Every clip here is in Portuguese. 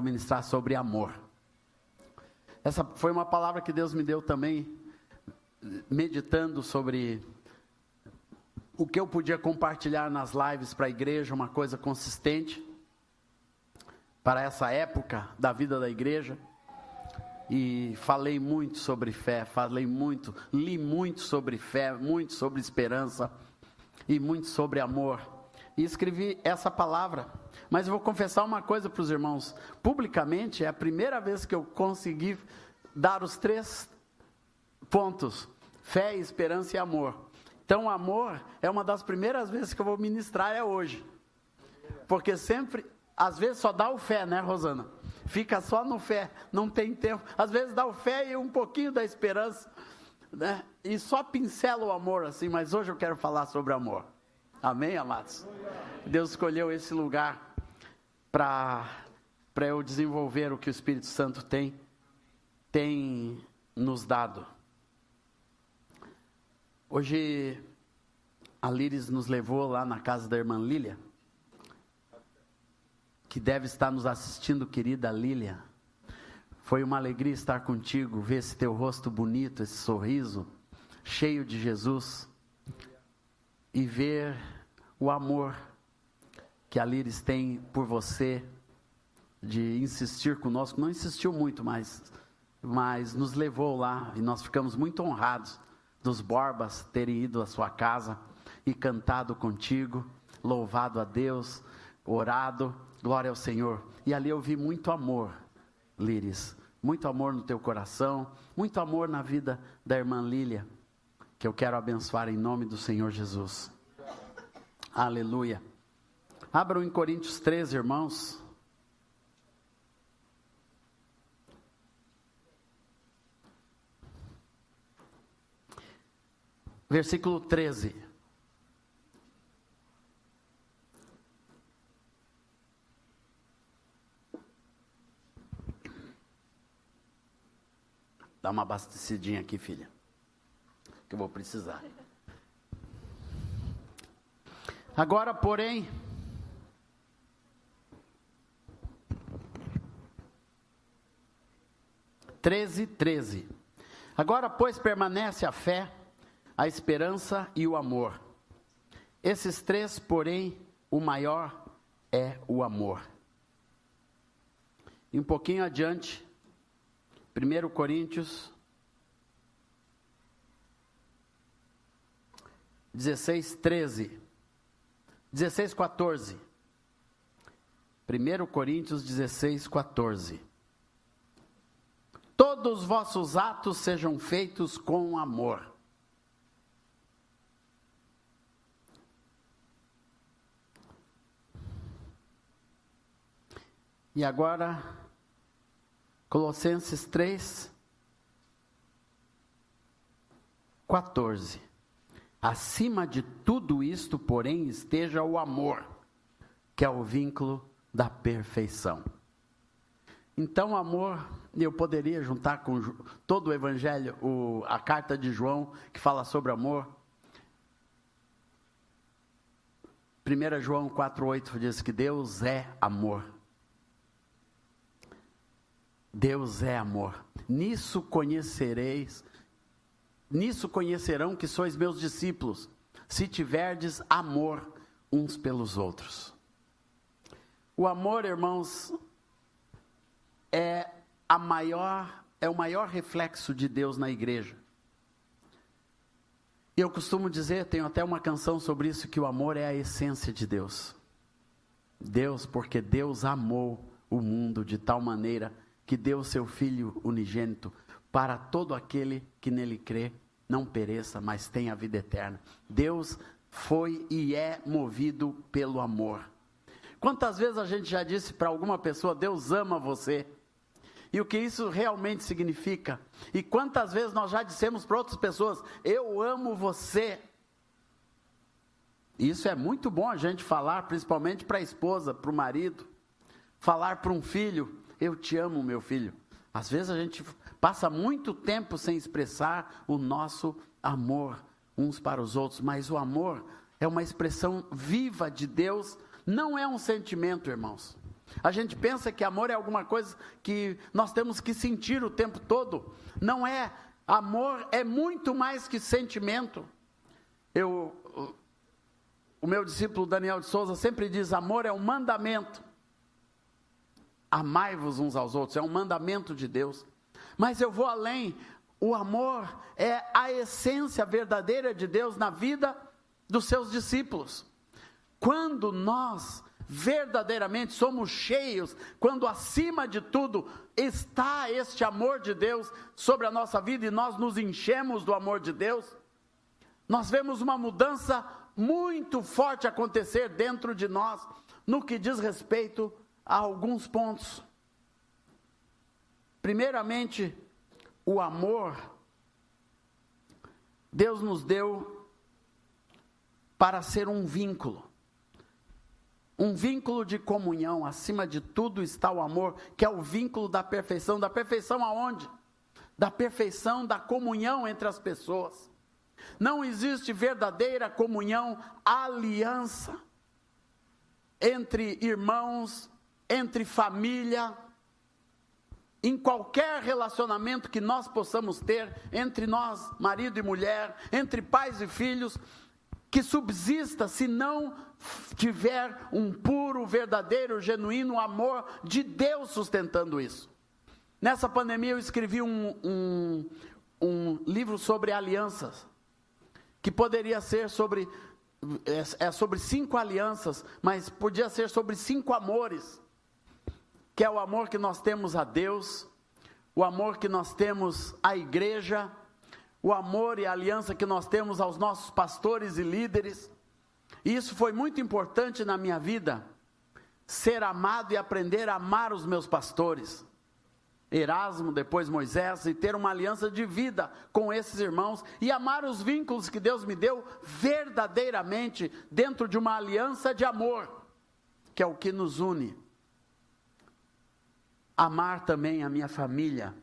vou ministrar sobre amor. Essa foi uma palavra que Deus me deu também, meditando sobre o que eu podia compartilhar nas lives para a igreja, uma coisa consistente para essa época da vida da igreja. E falei muito sobre fé, falei muito, li muito sobre fé, muito sobre esperança e muito sobre amor. E escrevi essa palavra. Mas eu vou confessar uma coisa para os irmãos: publicamente, é a primeira vez que eu consegui dar os três pontos: fé, esperança e amor. Então, amor é uma das primeiras vezes que eu vou ministrar é hoje. Porque sempre às vezes só dá o fé, né, Rosana? Fica só no fé, não tem tempo. Às vezes dá o fé e um pouquinho da esperança, né? E só pincela o amor assim, mas hoje eu quero falar sobre amor. Amém, amados? Deus escolheu esse lugar para eu desenvolver o que o Espírito Santo tem tem nos dado. Hoje a Liris nos levou lá na casa da irmã Lília que deve estar nos assistindo, querida Lília. Foi uma alegria estar contigo, ver esse teu rosto bonito, esse sorriso cheio de Jesus e ver o amor que a Líris tem por você, de insistir conosco. Não insistiu muito, mas, mas nos levou lá e nós ficamos muito honrados dos Borbas terem ido à sua casa e cantado contigo, louvado a Deus, orado Glória ao Senhor. E ali eu vi muito amor, Líris. Muito amor no teu coração, muito amor na vida da irmã Lília, que eu quero abençoar em nome do Senhor Jesus. Aleluia. Abram em Coríntios 13, irmãos. Versículo 13. Dá uma abastecidinha aqui, filha. Que eu vou precisar. Agora, porém, treze, treze. Agora, pois, permanece a fé, a esperança e o amor. Esses três, porém, o maior é o amor. E um pouquinho adiante, 1 Coríntios 16, 13. 16, 14. 1 Coríntios 16, 14. Todos os vossos atos sejam feitos com amor. E agora, Colossenses 3, 14. Acima de tudo isto, porém, esteja o amor, que é o vínculo da perfeição. Então, amor, eu poderia juntar com todo o Evangelho, o, a carta de João, que fala sobre amor. 1 João 4,8 diz que Deus é amor. Deus é amor. Nisso conhecereis, nisso conhecerão que sois meus discípulos, se tiverdes amor uns pelos outros. O amor, irmãos, é a maior, é o maior reflexo de Deus na igreja. Eu costumo dizer, tenho até uma canção sobre isso, que o amor é a essência de Deus. Deus, porque Deus amou o mundo de tal maneira que deu seu Filho unigênito para todo aquele que nele crê, não pereça, mas tenha vida eterna. Deus foi e é movido pelo amor. Quantas vezes a gente já disse para alguma pessoa, Deus ama você? E o que isso realmente significa? E quantas vezes nós já dissemos para outras pessoas, eu amo você? Isso é muito bom a gente falar, principalmente para a esposa, para o marido, falar para um filho, eu te amo, meu filho. Às vezes a gente passa muito tempo sem expressar o nosso amor uns para os outros, mas o amor é uma expressão viva de Deus, não é um sentimento, irmãos. A gente pensa que amor é alguma coisa que nós temos que sentir o tempo todo. Não é. Amor é muito mais que sentimento. Eu, o meu discípulo Daniel de Souza sempre diz: amor é um mandamento. Amai-vos uns aos outros, é um mandamento de Deus. Mas eu vou além. O amor é a essência verdadeira de Deus na vida dos seus discípulos. Quando nós verdadeiramente somos cheios, quando acima de tudo está este amor de Deus sobre a nossa vida e nós nos enchemos do amor de Deus, nós vemos uma mudança muito forte acontecer dentro de nós no que diz respeito a alguns pontos. Primeiramente, o amor. Deus nos deu para ser um vínculo. Um vínculo de comunhão, acima de tudo está o amor, que é o vínculo da perfeição. Da perfeição aonde? Da perfeição da comunhão entre as pessoas. Não existe verdadeira comunhão, aliança entre irmãos, entre família, em qualquer relacionamento que nós possamos ter entre nós, marido e mulher, entre pais e filhos, que subsista se não tiver um puro, verdadeiro, genuíno amor de Deus sustentando isso. Nessa pandemia eu escrevi um, um, um livro sobre alianças, que poderia ser sobre, é, é sobre cinco alianças, mas podia ser sobre cinco amores, que é o amor que nós temos a Deus, o amor que nós temos à igreja, o amor e a aliança que nós temos aos nossos pastores e líderes. E isso foi muito importante na minha vida, ser amado e aprender a amar os meus pastores. Erasmo, depois Moisés, e ter uma aliança de vida com esses irmãos e amar os vínculos que Deus me deu verdadeiramente dentro de uma aliança de amor, que é o que nos une. Amar também a minha família,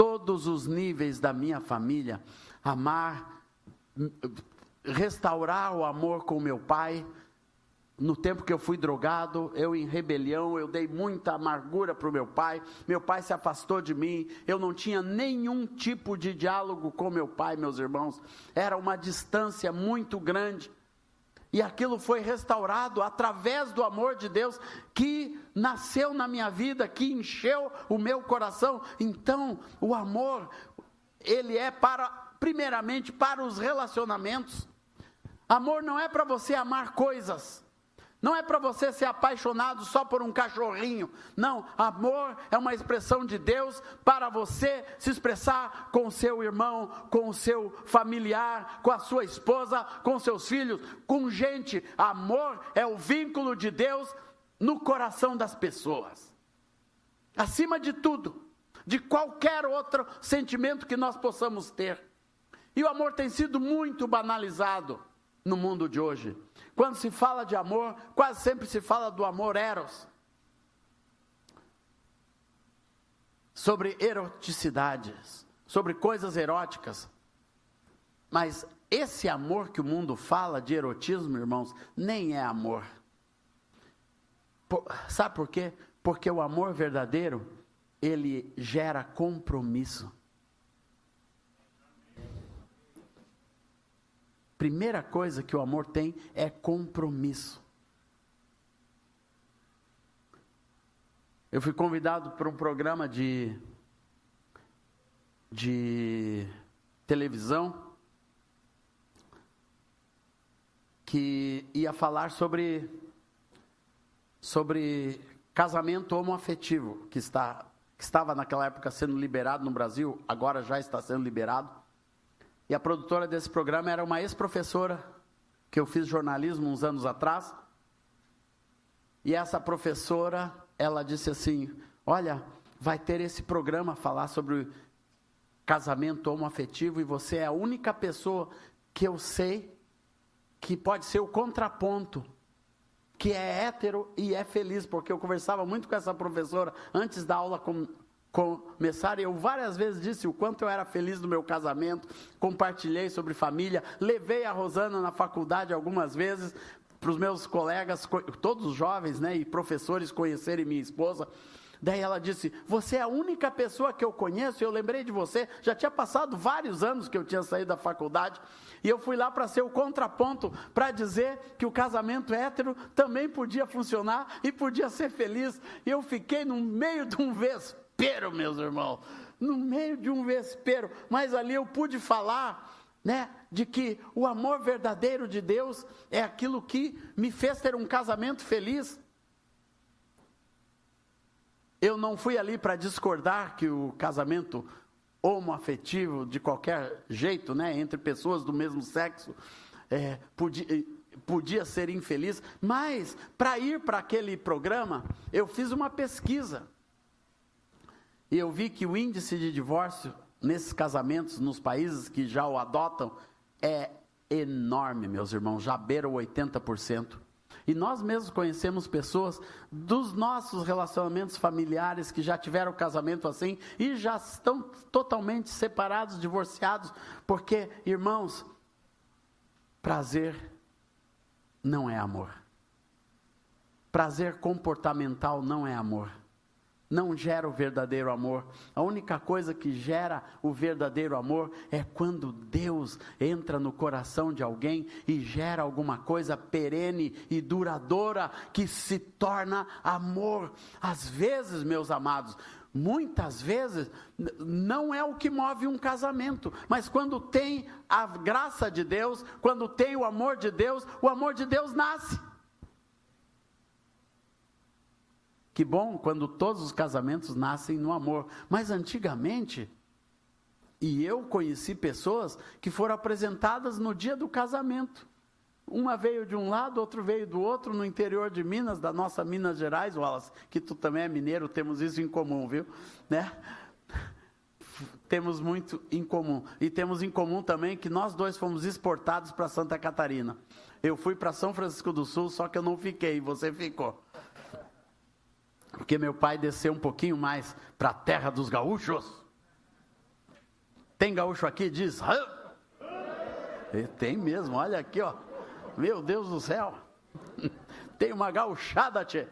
todos os níveis da minha família, amar, restaurar o amor com meu pai. No tempo que eu fui drogado, eu em rebelião, eu dei muita amargura para o meu pai. Meu pai se afastou de mim. Eu não tinha nenhum tipo de diálogo com meu pai, meus irmãos. Era uma distância muito grande. E aquilo foi restaurado através do amor de Deus que nasceu na minha vida, que encheu o meu coração. Então, o amor, ele é para, primeiramente, para os relacionamentos. Amor não é para você amar coisas. Não é para você ser apaixonado só por um cachorrinho. Não, amor é uma expressão de Deus para você se expressar com o seu irmão, com o seu familiar, com a sua esposa, com seus filhos, com gente. Amor é o vínculo de Deus no coração das pessoas. Acima de tudo, de qualquer outro sentimento que nós possamos ter. E o amor tem sido muito banalizado no mundo de hoje. Quando se fala de amor, quase sempre se fala do amor eros. Sobre eroticidades, sobre coisas eróticas. Mas esse amor que o mundo fala de erotismo, irmãos, nem é amor. Por, sabe por quê? Porque o amor verdadeiro, ele gera compromisso. Primeira coisa que o amor tem é compromisso. Eu fui convidado para um programa de, de televisão que ia falar sobre, sobre casamento homoafetivo, que, está, que estava naquela época sendo liberado no Brasil, agora já está sendo liberado. E a produtora desse programa era uma ex-professora, que eu fiz jornalismo uns anos atrás. E essa professora, ela disse assim: Olha, vai ter esse programa falar sobre casamento homoafetivo e você é a única pessoa que eu sei que pode ser o contraponto, que é hétero e é feliz, porque eu conversava muito com essa professora antes da aula com, começar, eu várias vezes disse o quanto eu era feliz no meu casamento, compartilhei sobre família, levei a Rosana na faculdade algumas vezes, para os meus colegas, todos os jovens, né, e professores conhecerem minha esposa. Daí ela disse: Você é a única pessoa que eu conheço. Eu lembrei de você. Já tinha passado vários anos que eu tinha saído da faculdade. E eu fui lá para ser o contraponto, para dizer que o casamento hétero também podia funcionar e podia ser feliz. E eu fiquei no meio de um vespeiro, meus irmãos. No meio de um vespeiro. Mas ali eu pude falar né, de que o amor verdadeiro de Deus é aquilo que me fez ter um casamento feliz. Eu não fui ali para discordar que o casamento homoafetivo, de qualquer jeito, né, entre pessoas do mesmo sexo, é, podia, podia ser infeliz, mas para ir para aquele programa, eu fiz uma pesquisa. E eu vi que o índice de divórcio nesses casamentos, nos países que já o adotam, é enorme, meus irmãos, já beira o 80%. E nós mesmos conhecemos pessoas dos nossos relacionamentos familiares que já tiveram casamento assim e já estão totalmente separados, divorciados, porque, irmãos, prazer não é amor. Prazer comportamental não é amor não gera o verdadeiro amor. A única coisa que gera o verdadeiro amor é quando Deus entra no coração de alguém e gera alguma coisa perene e duradoura que se torna amor. Às vezes, meus amados, muitas vezes não é o que move um casamento, mas quando tem a graça de Deus, quando tem o amor de Deus, o amor de Deus nasce. Que bom quando todos os casamentos nascem no amor. Mas antigamente, e eu conheci pessoas que foram apresentadas no dia do casamento. Uma veio de um lado, outro veio do outro, no interior de Minas, da nossa Minas Gerais, Wallace, que tu também é mineiro, temos isso em comum, viu? Né? Temos muito em comum. E temos em comum também que nós dois fomos exportados para Santa Catarina. Eu fui para São Francisco do Sul, só que eu não fiquei, você ficou. Porque meu pai desceu um pouquinho mais para a terra dos gaúchos. Tem gaúcho aqui? Diz. E tem mesmo, olha aqui, ó. Meu Deus do céu. Tem uma gauchada, tchê.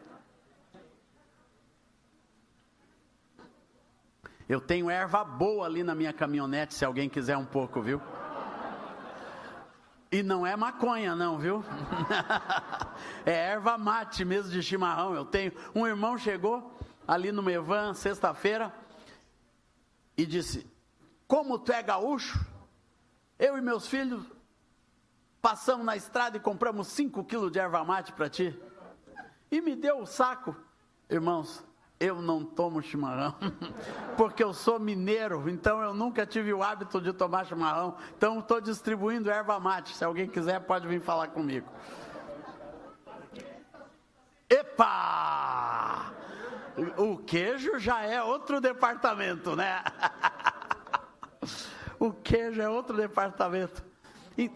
Eu tenho erva boa ali na minha caminhonete, se alguém quiser um pouco, viu? E não é maconha, não, viu? é erva mate mesmo de chimarrão. Eu tenho. Um irmão chegou ali no Mevan, sexta-feira, e disse: Como tu é gaúcho, eu e meus filhos passamos na estrada e compramos 5 quilos de erva mate para ti. E me deu o saco. Irmãos, eu não tomo chimarrão, porque eu sou mineiro, então eu nunca tive o hábito de tomar chimarrão. Então estou distribuindo erva mate. Se alguém quiser, pode vir falar comigo. Epa! O queijo já é outro departamento, né? o queijo é outro departamento. E...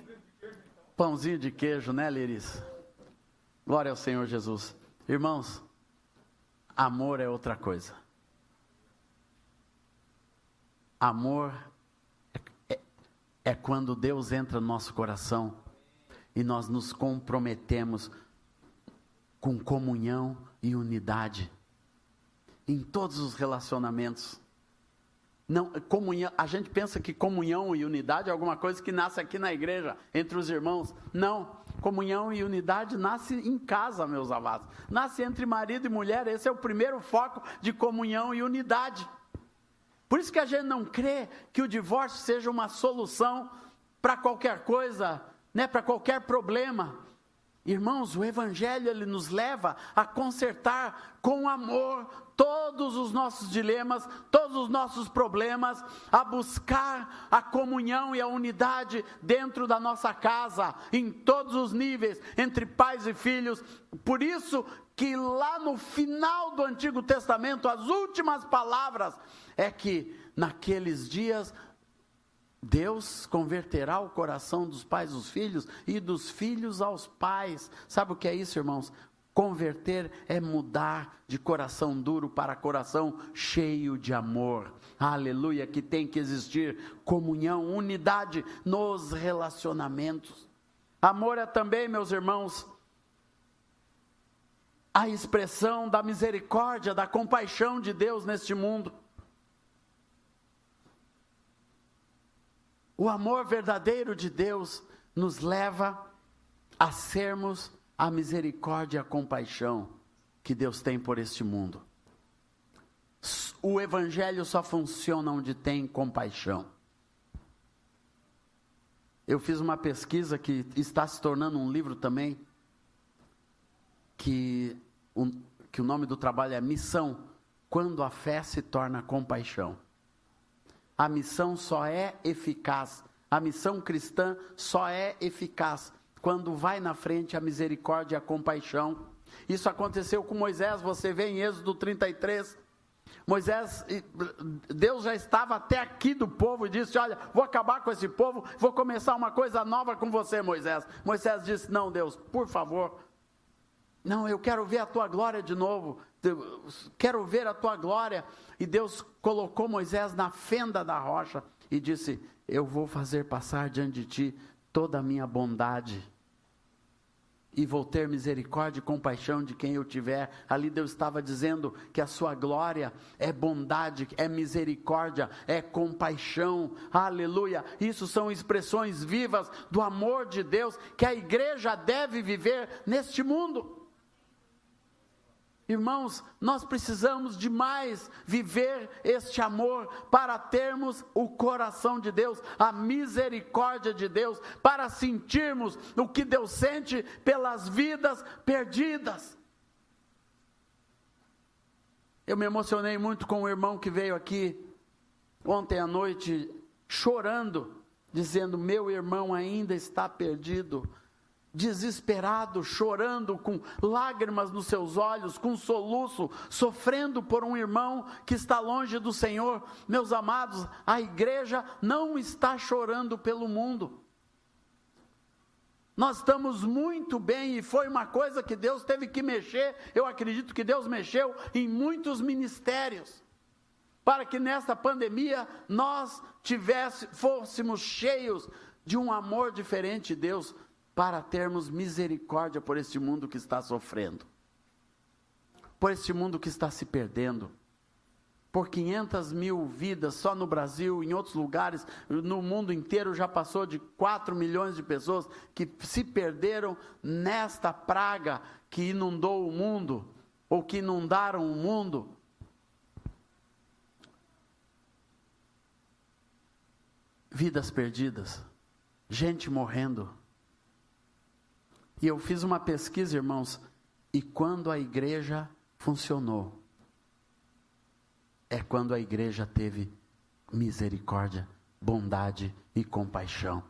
Pãozinho de queijo, né, Liris? Glória ao Senhor Jesus. Irmãos, Amor é outra coisa. Amor é, é, é, quando Deus entra no nosso coração e nós nos comprometemos com comunhão e unidade em todos os relacionamentos. Não, comunhão, a gente pensa que comunhão e unidade é alguma coisa que nasce aqui na igreja, entre os irmãos. Não. Comunhão e unidade nasce em casa, meus amados. Nasce entre marido e mulher. Esse é o primeiro foco de comunhão e unidade. Por isso que a gente não crê que o divórcio seja uma solução para qualquer coisa, né, para qualquer problema. Irmãos, o evangelho ele nos leva a consertar com amor todos os nossos dilemas, todos os nossos problemas, a buscar a comunhão e a unidade dentro da nossa casa, em todos os níveis, entre pais e filhos. Por isso que lá no final do Antigo Testamento, as últimas palavras é que naqueles dias Deus converterá o coração dos pais aos filhos e dos filhos aos pais. Sabe o que é isso, irmãos? Converter é mudar de coração duro para coração cheio de amor. Aleluia, que tem que existir comunhão, unidade nos relacionamentos. Amor é também, meus irmãos, a expressão da misericórdia, da compaixão de Deus neste mundo. O amor verdadeiro de Deus nos leva a sermos a misericórdia e a compaixão que Deus tem por este mundo. O Evangelho só funciona onde tem compaixão. Eu fiz uma pesquisa que está se tornando um livro também, que, que o nome do trabalho é Missão, quando a fé se torna compaixão. A missão só é eficaz, a missão cristã só é eficaz quando vai na frente a misericórdia e a compaixão. Isso aconteceu com Moisés, você vê em Êxodo 33. Moisés, Deus já estava até aqui do povo e disse: Olha, vou acabar com esse povo, vou começar uma coisa nova com você, Moisés. Moisés disse: Não, Deus, por favor, não, eu quero ver a tua glória de novo. Quero ver a tua glória. E Deus colocou Moisés na fenda da rocha e disse: Eu vou fazer passar diante de ti toda a minha bondade. E vou ter misericórdia e compaixão de quem eu tiver. Ali Deus estava dizendo que a sua glória é bondade, é misericórdia, é compaixão. Aleluia. Isso são expressões vivas do amor de Deus que a igreja deve viver neste mundo. Irmãos, nós precisamos demais viver este amor para termos o coração de Deus, a misericórdia de Deus, para sentirmos o que Deus sente pelas vidas perdidas. Eu me emocionei muito com o irmão que veio aqui ontem à noite chorando, dizendo: Meu irmão ainda está perdido desesperado, chorando, com lágrimas nos seus olhos, com soluço, sofrendo por um irmão que está longe do Senhor. Meus amados, a igreja não está chorando pelo mundo. Nós estamos muito bem e foi uma coisa que Deus teve que mexer. Eu acredito que Deus mexeu em muitos ministérios para que nesta pandemia nós tivesse, fôssemos cheios de um amor diferente de Deus para termos misericórdia por este mundo que está sofrendo, por este mundo que está se perdendo, por 500 mil vidas só no Brasil, em outros lugares, no mundo inteiro já passou de 4 milhões de pessoas que se perderam nesta praga que inundou o mundo, ou que inundaram o mundo. Vidas perdidas, gente morrendo e eu fiz uma pesquisa, irmãos, e quando a igreja funcionou, é quando a igreja teve misericórdia, bondade e compaixão.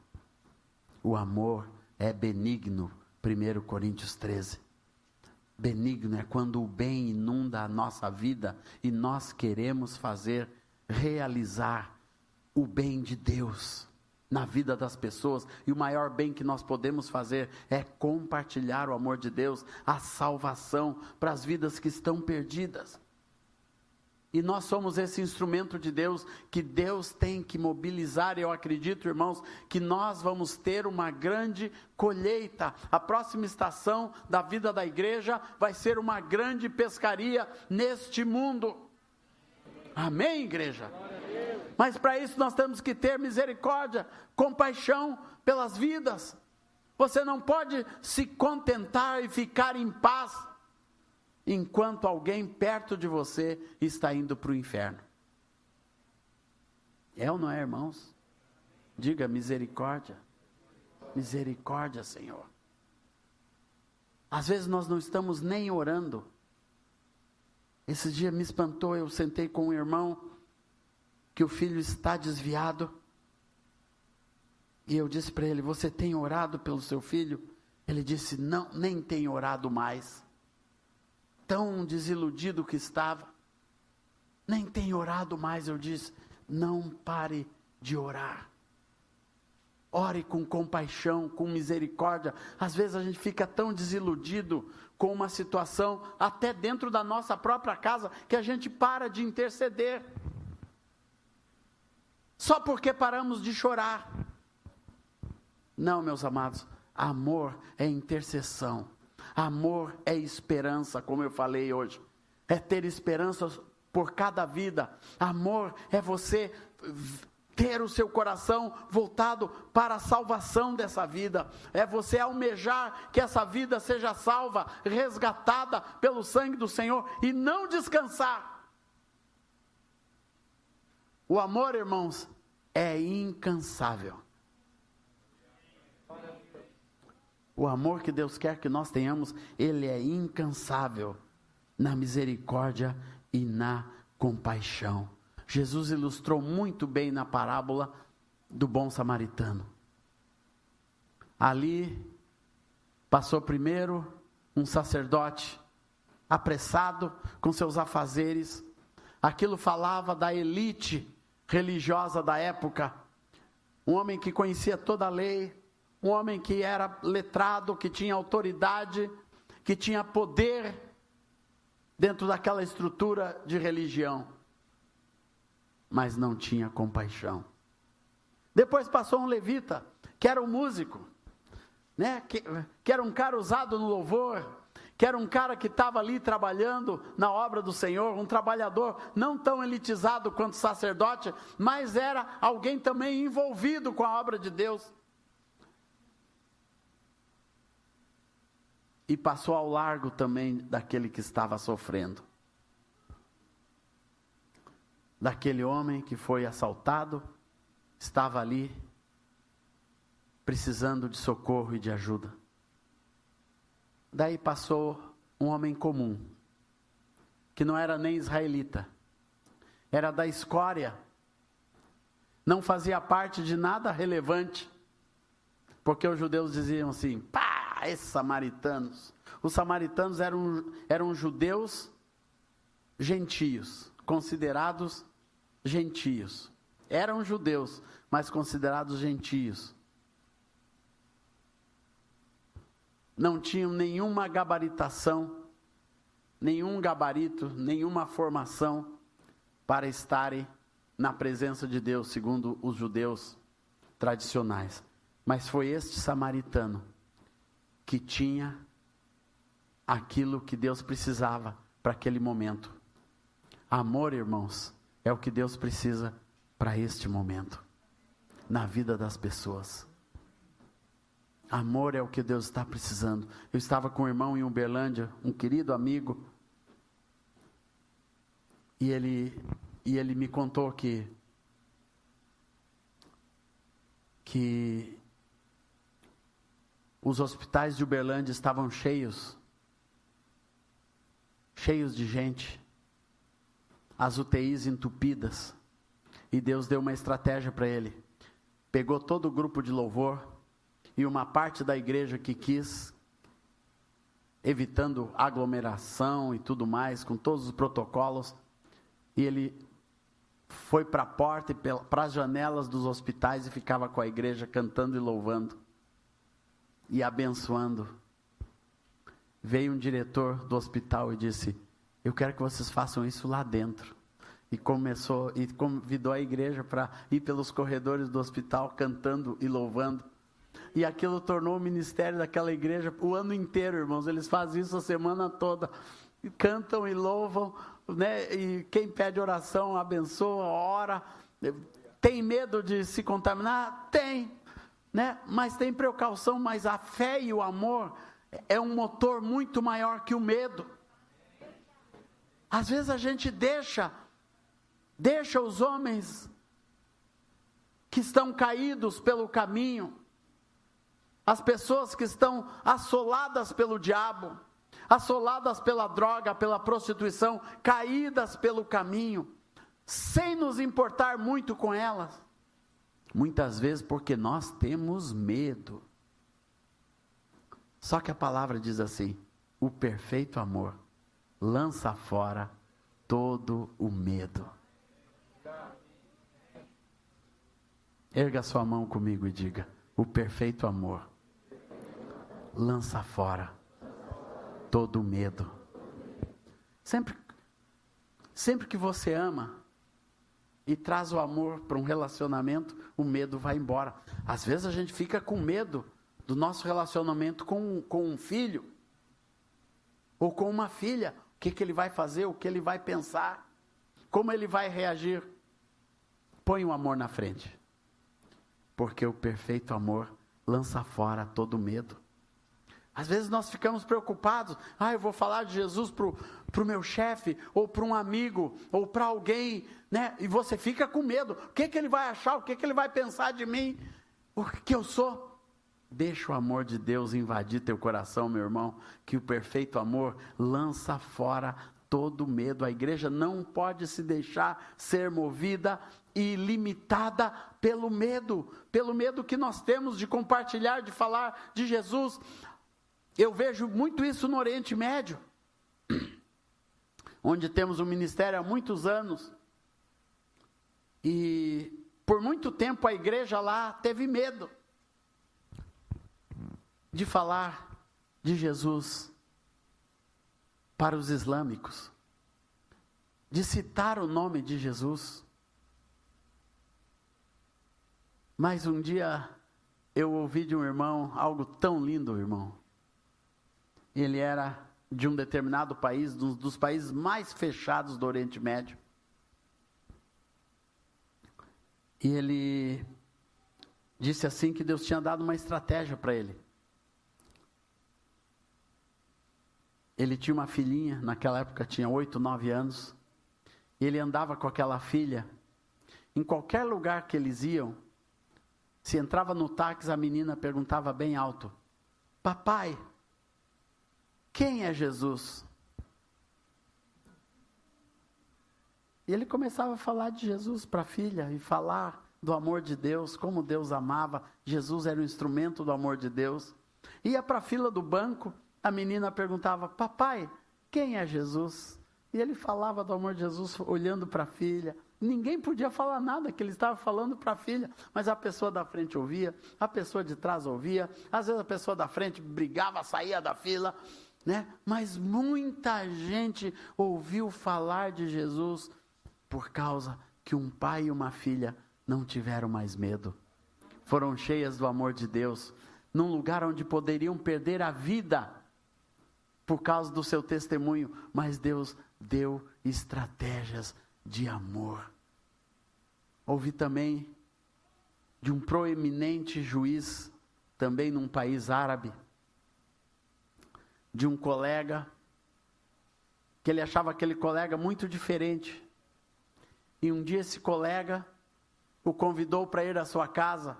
O amor é benigno, 1 Coríntios 13. Benigno é quando o bem inunda a nossa vida e nós queremos fazer, realizar o bem de Deus na vida das pessoas, e o maior bem que nós podemos fazer é compartilhar o amor de Deus, a salvação para as vidas que estão perdidas. E nós somos esse instrumento de Deus que Deus tem que mobilizar. Eu acredito, irmãos, que nós vamos ter uma grande colheita. A próxima estação da vida da igreja vai ser uma grande pescaria neste mundo. Amém, igreja? Mas para isso nós temos que ter misericórdia, compaixão pelas vidas. Você não pode se contentar e ficar em paz enquanto alguém perto de você está indo para o inferno. É ou não é, irmãos? Diga misericórdia. Misericórdia, Senhor. Às vezes nós não estamos nem orando. Esse dia me espantou, eu sentei com um irmão que o filho está desviado. E eu disse para ele: Você tem orado pelo seu filho? Ele disse: Não, nem tem orado mais. Tão desiludido que estava, nem tem orado mais. Eu disse: Não pare de orar. Ore com compaixão, com misericórdia. Às vezes a gente fica tão desiludido com uma situação, até dentro da nossa própria casa, que a gente para de interceder só porque paramos de chorar. Não, meus amados, amor é intercessão. Amor é esperança, como eu falei hoje. É ter esperança por cada vida. Amor é você ter o seu coração voltado para a salvação dessa vida, é você almejar que essa vida seja salva, resgatada pelo sangue do Senhor e não descansar. O amor, irmãos, é incansável. O amor que Deus quer que nós tenhamos, ele é incansável na misericórdia e na compaixão. Jesus ilustrou muito bem na parábola do bom samaritano. Ali passou primeiro um sacerdote apressado com seus afazeres. Aquilo falava da elite religiosa da época. Um homem que conhecia toda a lei, um homem que era letrado, que tinha autoridade, que tinha poder dentro daquela estrutura de religião mas não tinha compaixão. Depois passou um levita, que era um músico, né? que, que era um cara usado no louvor, que era um cara que estava ali trabalhando na obra do Senhor, um trabalhador não tão elitizado quanto sacerdote, mas era alguém também envolvido com a obra de Deus. E passou ao largo também daquele que estava sofrendo daquele homem que foi assaltado, estava ali precisando de socorro e de ajuda. Daí passou um homem comum, que não era nem israelita, era da escória, não fazia parte de nada relevante, porque os judeus diziam assim: pá, esses samaritanos. Os samaritanos eram, eram judeus gentios, considerados gentios. Eram judeus, mas considerados gentios. Não tinham nenhuma gabaritação, nenhum gabarito, nenhuma formação para estarem na presença de Deus, segundo os judeus tradicionais. Mas foi este samaritano que tinha aquilo que Deus precisava para aquele momento. Amor, irmãos, é o que Deus precisa para este momento, na vida das pessoas. Amor é o que Deus está precisando. Eu estava com um irmão em Uberlândia, um querido amigo, e ele, e ele me contou que, que os hospitais de Uberlândia estavam cheios, cheios de gente as UTIs entupidas. E Deus deu uma estratégia para ele. Pegou todo o grupo de louvor e uma parte da igreja que quis, evitando aglomeração e tudo mais, com todos os protocolos, e ele foi para a porta e para as janelas dos hospitais e ficava com a igreja cantando e louvando e abençoando. Veio um diretor do hospital e disse: eu quero que vocês façam isso lá dentro. E começou e convidou a igreja para ir pelos corredores do hospital cantando e louvando. E aquilo tornou o ministério daquela igreja o ano inteiro, irmãos. Eles fazem isso a semana toda. Cantam e louvam, né? E quem pede oração abençoa, ora. Tem medo de se contaminar? Tem, né? Mas tem precaução, mas a fé e o amor é um motor muito maior que o medo. Às vezes a gente deixa, deixa os homens que estão caídos pelo caminho, as pessoas que estão assoladas pelo diabo, assoladas pela droga, pela prostituição, caídas pelo caminho, sem nos importar muito com elas. Muitas vezes porque nós temos medo. Só que a palavra diz assim: o perfeito amor lança fora todo o medo. Erga sua mão comigo e diga: o perfeito amor lança fora todo o medo. Sempre, sempre que você ama e traz o amor para um relacionamento, o medo vai embora. Às vezes a gente fica com medo do nosso relacionamento com, com um filho ou com uma filha, o que, que ele vai fazer, o que ele vai pensar, como ele vai reagir. Põe o amor na frente, porque o perfeito amor lança fora todo medo. Às vezes nós ficamos preocupados, ah, eu vou falar de Jesus para o meu chefe, ou para um amigo, ou para alguém, né? E você fica com medo. O que, que ele vai achar? O que, que ele vai pensar de mim? O que eu sou? Deixa o amor de Deus invadir teu coração, meu irmão, que o perfeito amor lança fora todo medo. A igreja não pode se deixar ser movida e limitada pelo medo, pelo medo que nós temos de compartilhar, de falar de Jesus. Eu vejo muito isso no Oriente Médio, onde temos um ministério há muitos anos. E por muito tempo a igreja lá teve medo de falar de Jesus para os islâmicos, de citar o nome de Jesus. Mas um dia eu ouvi de um irmão algo tão lindo, irmão. Ele era de um determinado país, um dos países mais fechados do Oriente Médio. E ele disse assim que Deus tinha dado uma estratégia para ele. Ele tinha uma filhinha, naquela época tinha oito, nove anos. Ele andava com aquela filha. Em qualquer lugar que eles iam, se entrava no táxi, a menina perguntava bem alto: Papai, quem é Jesus? E ele começava a falar de Jesus para a filha e falar do amor de Deus, como Deus amava. Jesus era o instrumento do amor de Deus. Ia para a fila do banco, a menina perguntava: Papai, quem é Jesus? E ele falava do amor de Jesus olhando para a filha. Ninguém podia falar nada que ele estava falando para a filha, mas a pessoa da frente ouvia, a pessoa de trás ouvia, às vezes a pessoa da frente brigava, saía da fila, né? Mas muita gente ouviu falar de Jesus por causa que um pai e uma filha não tiveram mais medo. Foram cheias do amor de Deus, num lugar onde poderiam perder a vida por causa do seu testemunho, mas Deus deu estratégias de amor. Ouvi também de um proeminente juiz, também num país árabe, de um colega, que ele achava aquele colega muito diferente. E um dia esse colega o convidou para ir à sua casa.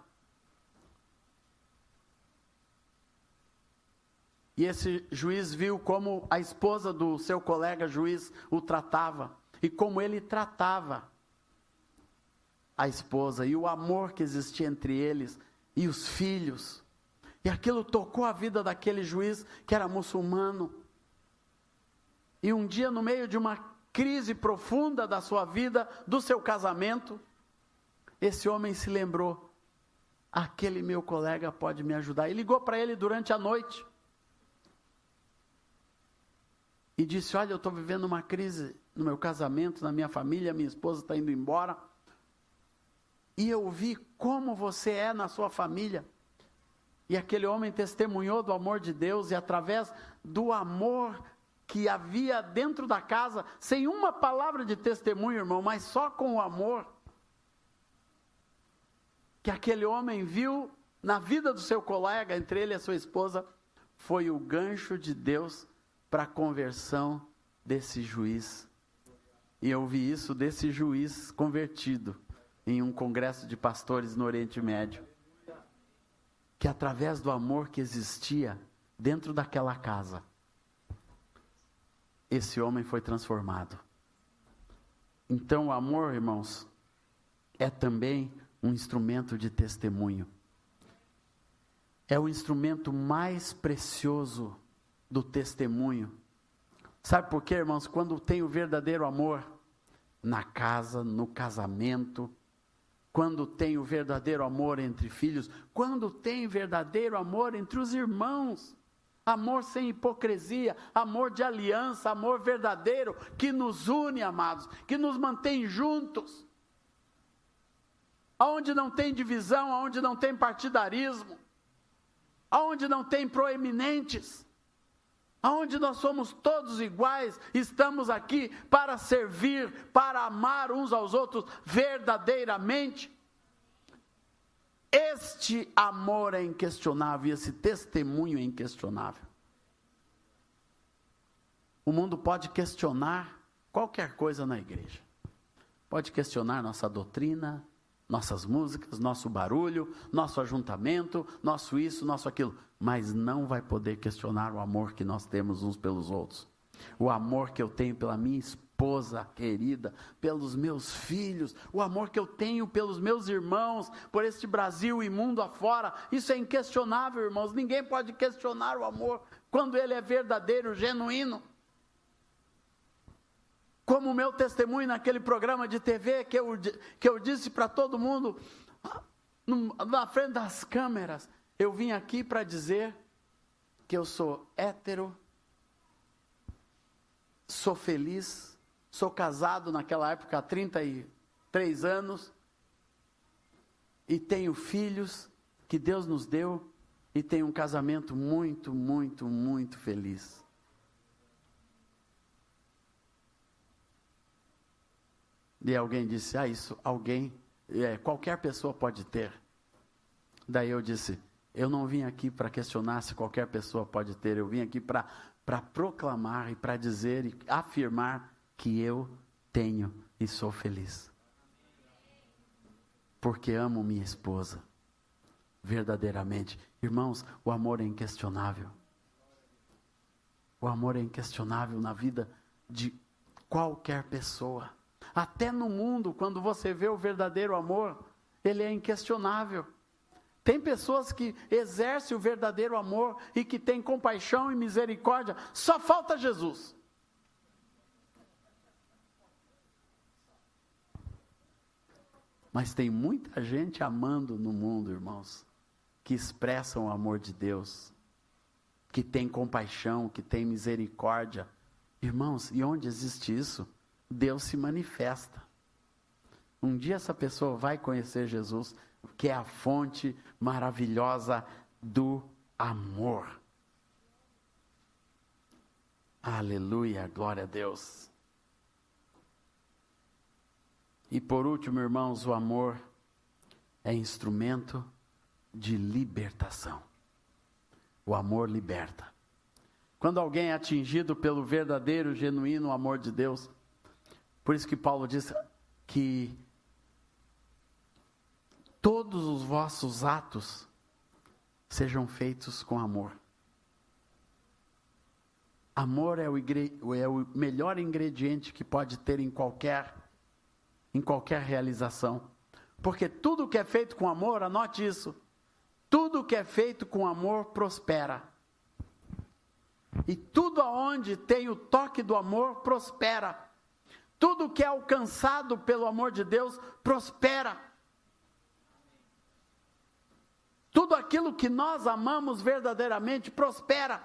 E esse juiz viu como a esposa do seu colega juiz o tratava e como ele tratava a esposa e o amor que existia entre eles e os filhos. E aquilo tocou a vida daquele juiz que era muçulmano. E um dia, no meio de uma crise profunda da sua vida, do seu casamento, esse homem se lembrou: aquele meu colega pode me ajudar. E ligou para ele durante a noite. E disse: Olha, eu estou vivendo uma crise no meu casamento, na minha família, minha esposa está indo embora. E eu vi como você é na sua família. E aquele homem testemunhou do amor de Deus e através do amor que havia dentro da casa, sem uma palavra de testemunho, irmão, mas só com o amor que aquele homem viu na vida do seu colega, entre ele e a sua esposa, foi o gancho de Deus para a conversão desse juiz. E eu vi isso desse juiz convertido em um congresso de pastores no Oriente Médio que através do amor que existia dentro daquela casa, esse homem foi transformado. Então, o amor, irmãos, é também um instrumento de testemunho. É o instrumento mais precioso do testemunho. Sabe por quê, irmãos? Quando tem o verdadeiro amor na casa, no casamento, quando tem o verdadeiro amor entre filhos, quando tem verdadeiro amor entre os irmãos, amor sem hipocrisia, amor de aliança, amor verdadeiro, que nos une, amados, que nos mantém juntos. Aonde não tem divisão, aonde não tem partidarismo, aonde não tem proeminentes, aonde nós somos todos iguais, estamos aqui para servir, para amar uns aos outros verdadeiramente. Este amor é inquestionável esse testemunho é inquestionável. O mundo pode questionar qualquer coisa na igreja. Pode questionar nossa doutrina, nossas músicas, nosso barulho, nosso ajuntamento, nosso isso, nosso aquilo, mas não vai poder questionar o amor que nós temos uns pelos outros. O amor que eu tenho pela minha esposa querida, pelos meus filhos, o amor que eu tenho pelos meus irmãos, por este Brasil e mundo afora, isso é inquestionável, irmãos. Ninguém pode questionar o amor quando ele é verdadeiro, genuíno como o meu testemunho naquele programa de TV que eu, que eu disse para todo mundo, na frente das câmeras, eu vim aqui para dizer que eu sou hétero, sou feliz, sou casado naquela época há 33 anos, e tenho filhos que Deus nos deu, e tenho um casamento muito, muito, muito feliz. E alguém disse: Ah, isso alguém, é, qualquer pessoa pode ter. Daí eu disse: Eu não vim aqui para questionar se qualquer pessoa pode ter, eu vim aqui para proclamar e para dizer e afirmar que eu tenho e sou feliz. Porque amo minha esposa, verdadeiramente. Irmãos, o amor é inquestionável. O amor é inquestionável na vida de qualquer pessoa. Até no mundo, quando você vê o verdadeiro amor, ele é inquestionável. Tem pessoas que exercem o verdadeiro amor e que têm compaixão e misericórdia, só falta Jesus. Mas tem muita gente amando no mundo, irmãos, que expressam o amor de Deus, que tem compaixão, que tem misericórdia. Irmãos, e onde existe isso? Deus se manifesta. Um dia essa pessoa vai conhecer Jesus, que é a fonte maravilhosa do amor. Aleluia, glória a Deus. E por último, irmãos, o amor é instrumento de libertação. O amor liberta. Quando alguém é atingido pelo verdadeiro, genuíno amor de Deus, por isso que Paulo diz que todos os vossos atos sejam feitos com amor. Amor é o, é o, melhor ingrediente que pode ter em qualquer, em qualquer realização. Porque tudo que é feito com amor, anote isso, tudo que é feito com amor prospera. E tudo aonde tem o toque do amor prospera. Tudo que é alcançado pelo amor de Deus prospera. Tudo aquilo que nós amamos verdadeiramente prospera.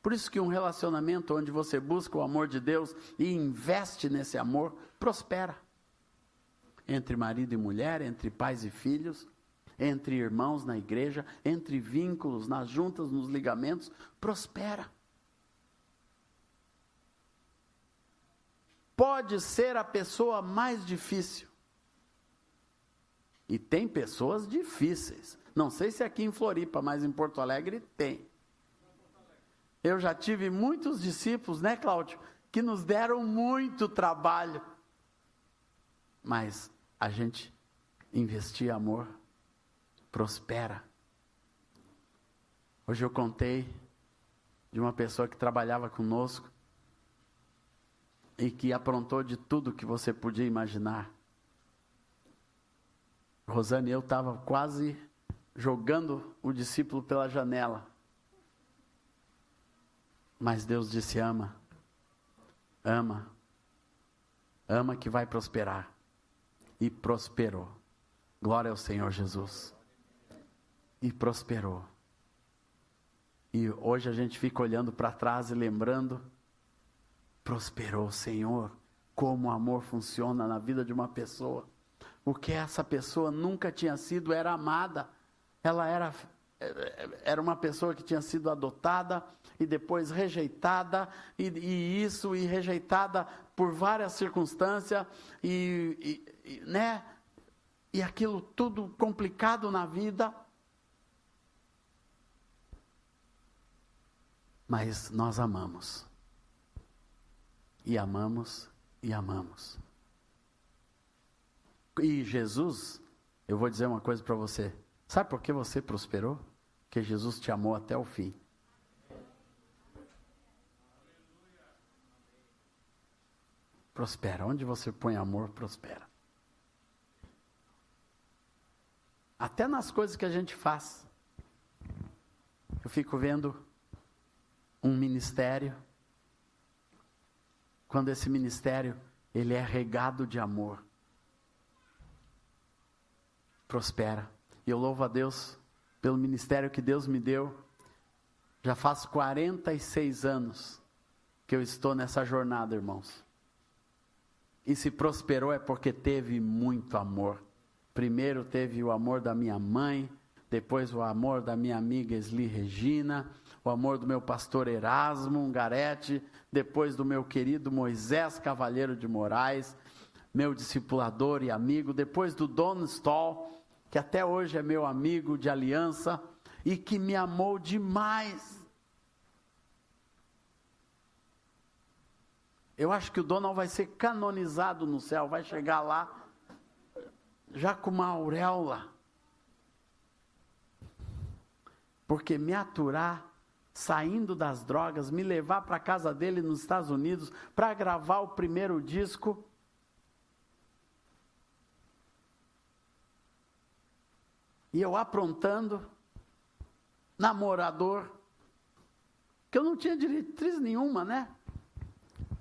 Por isso que um relacionamento onde você busca o amor de Deus e investe nesse amor, prospera. Entre marido e mulher, entre pais e filhos, entre irmãos na igreja, entre vínculos, nas juntas, nos ligamentos, prospera. pode ser a pessoa mais difícil. E tem pessoas difíceis. Não sei se aqui em Floripa, mas em Porto Alegre tem. Eu já tive muitos discípulos, né, Cláudio, que nos deram muito trabalho. Mas a gente investir amor, prospera. Hoje eu contei de uma pessoa que trabalhava conosco e que aprontou de tudo que você podia imaginar. Rosane, eu estava quase jogando o discípulo pela janela. Mas Deus disse: ama, ama, ama que vai prosperar. E prosperou. Glória ao Senhor Jesus. E prosperou. E hoje a gente fica olhando para trás e lembrando prosperou, Senhor. Como o amor funciona na vida de uma pessoa. O que essa pessoa nunca tinha sido era amada. Ela era era uma pessoa que tinha sido adotada e depois rejeitada, e, e isso, e rejeitada por várias circunstâncias, e, e, e, né? E aquilo tudo complicado na vida. Mas nós amamos. E amamos e amamos. E Jesus, eu vou dizer uma coisa para você. Sabe por que você prosperou? Porque Jesus te amou até o fim. Prospera. Onde você põe amor, prospera. Até nas coisas que a gente faz. Eu fico vendo um ministério. Quando esse ministério ele é regado de amor, prospera. E eu louvo a Deus pelo ministério que Deus me deu. Já faz 46 anos que eu estou nessa jornada, irmãos. E se prosperou é porque teve muito amor. Primeiro teve o amor da minha mãe, depois o amor da minha amiga Esli Regina, o amor do meu pastor Erasmo Ungarete, depois do meu querido Moisés Cavalheiro de Moraes, meu discipulador e amigo, depois do Don Stoll, que até hoje é meu amigo de aliança e que me amou demais. Eu acho que o Donald vai ser canonizado no céu, vai chegar lá já com uma auréola. Porque me aturar saindo das drogas, me levar para a casa dele nos Estados Unidos para gravar o primeiro disco, E eu aprontando, namorador, que eu não tinha diretriz nenhuma, né?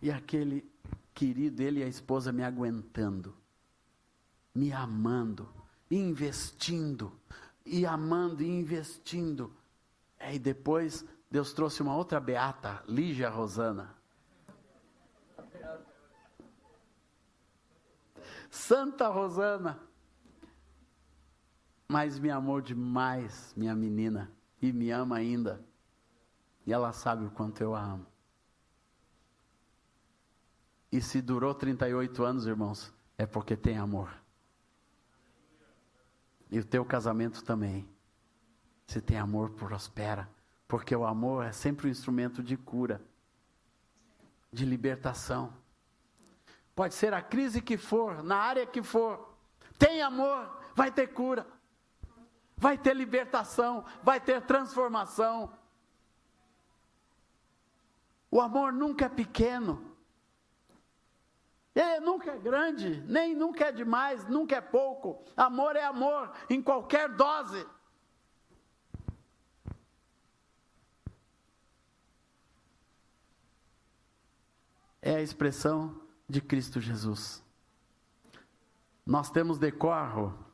E aquele querido, ele e a esposa me aguentando, me amando, investindo, e amando e investindo. E depois Deus trouxe uma outra beata, Lígia Rosana. Santa Rosana mas me amou demais, minha menina, e me ama ainda. E ela sabe o quanto eu a amo. E se durou 38 anos, irmãos, é porque tem amor. E o teu casamento também. Se tem amor, prospera. Porque o amor é sempre um instrumento de cura, de libertação. Pode ser a crise que for, na área que for. Tem amor, vai ter cura vai ter libertação, vai ter transformação. O amor nunca é pequeno. Ele nunca é grande, nem nunca é demais, nunca é pouco. Amor é amor em qualquer dose. É a expressão de Cristo Jesus. Nós temos decorro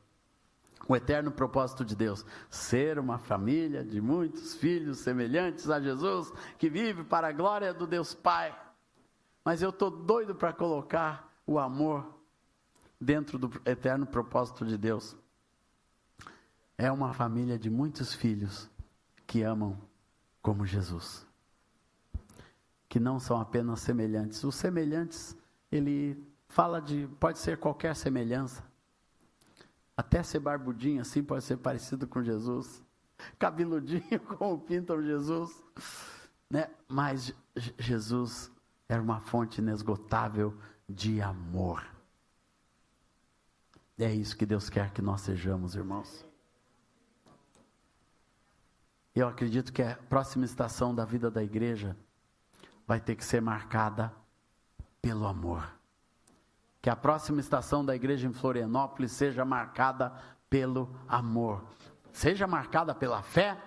o eterno propósito de Deus, ser uma família de muitos filhos semelhantes a Jesus, que vive para a glória do Deus Pai. Mas eu estou doido para colocar o amor dentro do eterno propósito de Deus. É uma família de muitos filhos que amam como Jesus. Que não são apenas semelhantes. Os semelhantes, ele fala de, pode ser qualquer semelhança até ser barbudinho assim pode ser parecido com Jesus. Cabeludinho como pintam Jesus. Né? Mas Jesus era uma fonte inesgotável de amor. É isso que Deus quer que nós sejamos, irmãos. Eu acredito que a próxima estação da vida da igreja vai ter que ser marcada pelo amor que a próxima estação da igreja em Florianópolis seja marcada pelo amor, seja marcada pela fé,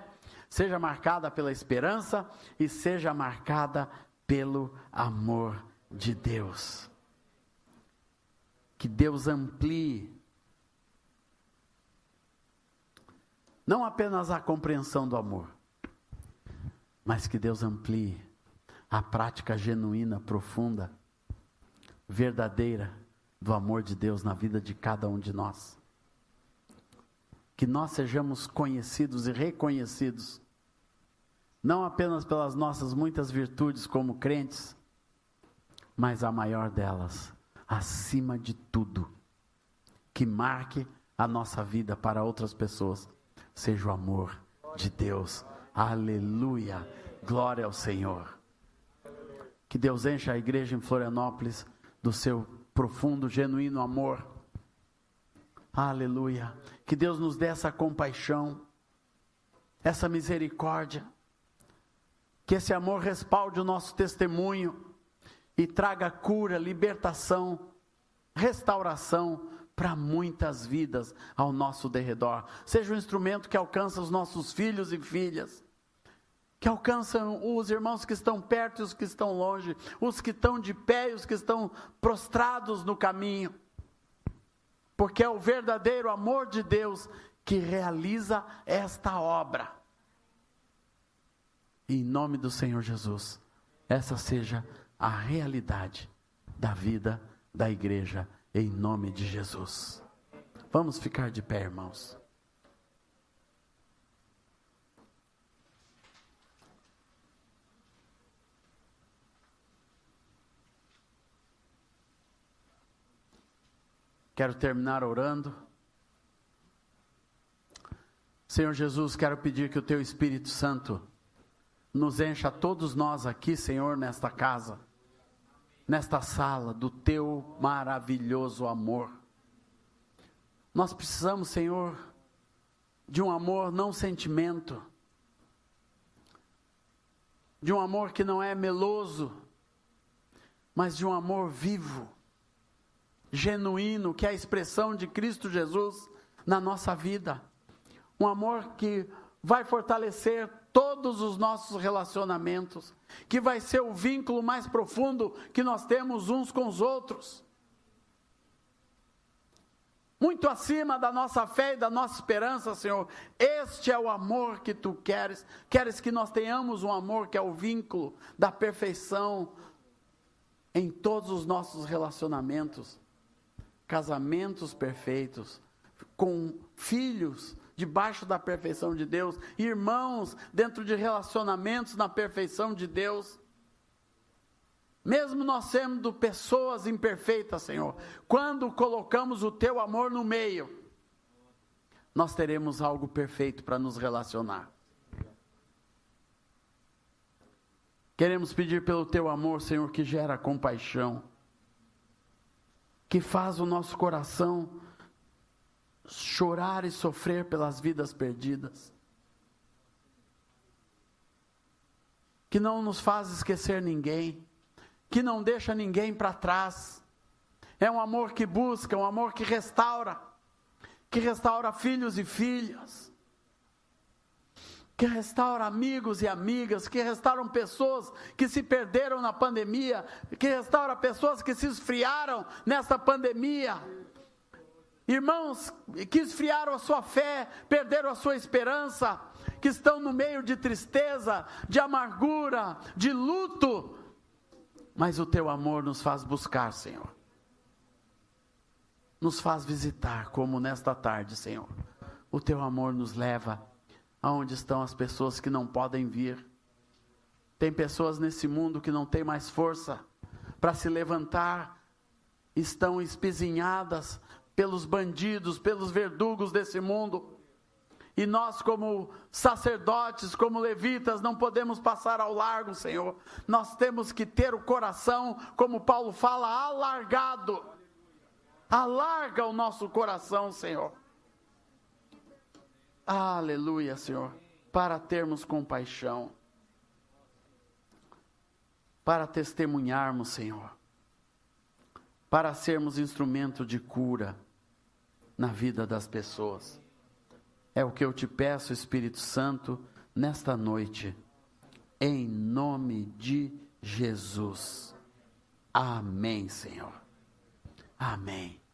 seja marcada pela esperança e seja marcada pelo amor de Deus. Que Deus amplie não apenas a compreensão do amor, mas que Deus amplie a prática genuína, profunda, verdadeira do amor de Deus na vida de cada um de nós. que nós sejamos conhecidos e reconhecidos, não apenas pelas nossas muitas virtudes como crentes, mas a maior delas, acima de tudo, que marque a nossa vida para outras pessoas, seja o amor de Deus. Aleluia! Glória ao Senhor. Que Deus encha a igreja em Florianópolis do seu profundo, genuíno amor. Aleluia. Que Deus nos dê essa compaixão, essa misericórdia. Que esse amor respalde o nosso testemunho e traga cura, libertação, restauração para muitas vidas ao nosso derredor. Seja um instrumento que alcança os nossos filhos e filhas que alcançam os irmãos que estão perto e os que estão longe, os que estão de pé e os que estão prostrados no caminho. Porque é o verdadeiro amor de Deus que realiza esta obra. em nome do Senhor Jesus, essa seja a realidade da vida da igreja, em nome de Jesus. Vamos ficar de pé, irmãos. Quero terminar orando. Senhor Jesus, quero pedir que o Teu Espírito Santo nos encha todos nós aqui, Senhor, nesta casa, nesta sala, do Teu maravilhoso amor. Nós precisamos, Senhor, de um amor não sentimento, de um amor que não é meloso, mas de um amor vivo genuíno, que é a expressão de Cristo Jesus na nossa vida. Um amor que vai fortalecer todos os nossos relacionamentos, que vai ser o vínculo mais profundo que nós temos uns com os outros. Muito acima da nossa fé e da nossa esperança, Senhor. Este é o amor que tu queres. Queres que nós tenhamos um amor que é o vínculo da perfeição em todos os nossos relacionamentos casamentos perfeitos, com filhos debaixo da perfeição de Deus, irmãos dentro de relacionamentos na perfeição de Deus. Mesmo nós sendo pessoas imperfeitas, Senhor, quando colocamos o teu amor no meio, nós teremos algo perfeito para nos relacionar. Queremos pedir pelo teu amor, Senhor, que gera compaixão que faz o nosso coração chorar e sofrer pelas vidas perdidas, que não nos faz esquecer ninguém, que não deixa ninguém para trás. É um amor que busca, um amor que restaura, que restaura filhos e filhas que restaura amigos e amigas, que restauram pessoas que se perderam na pandemia, que restaura pessoas que se esfriaram nessa pandemia. Irmãos que esfriaram a sua fé, perderam a sua esperança, que estão no meio de tristeza, de amargura, de luto, mas o teu amor nos faz buscar, Senhor. Nos faz visitar, como nesta tarde, Senhor. O teu amor nos leva aonde estão as pessoas que não podem vir. Tem pessoas nesse mundo que não têm mais força para se levantar, estão espizinhadas pelos bandidos, pelos verdugos desse mundo. E nós, como sacerdotes, como levitas, não podemos passar ao largo, Senhor. Nós temos que ter o coração, como Paulo fala, alargado. Alarga o nosso coração, Senhor Aleluia, Senhor. Para termos compaixão. Para testemunharmos, Senhor. Para sermos instrumento de cura na vida das pessoas. É o que eu te peço, Espírito Santo, nesta noite. Em nome de Jesus. Amém, Senhor. Amém.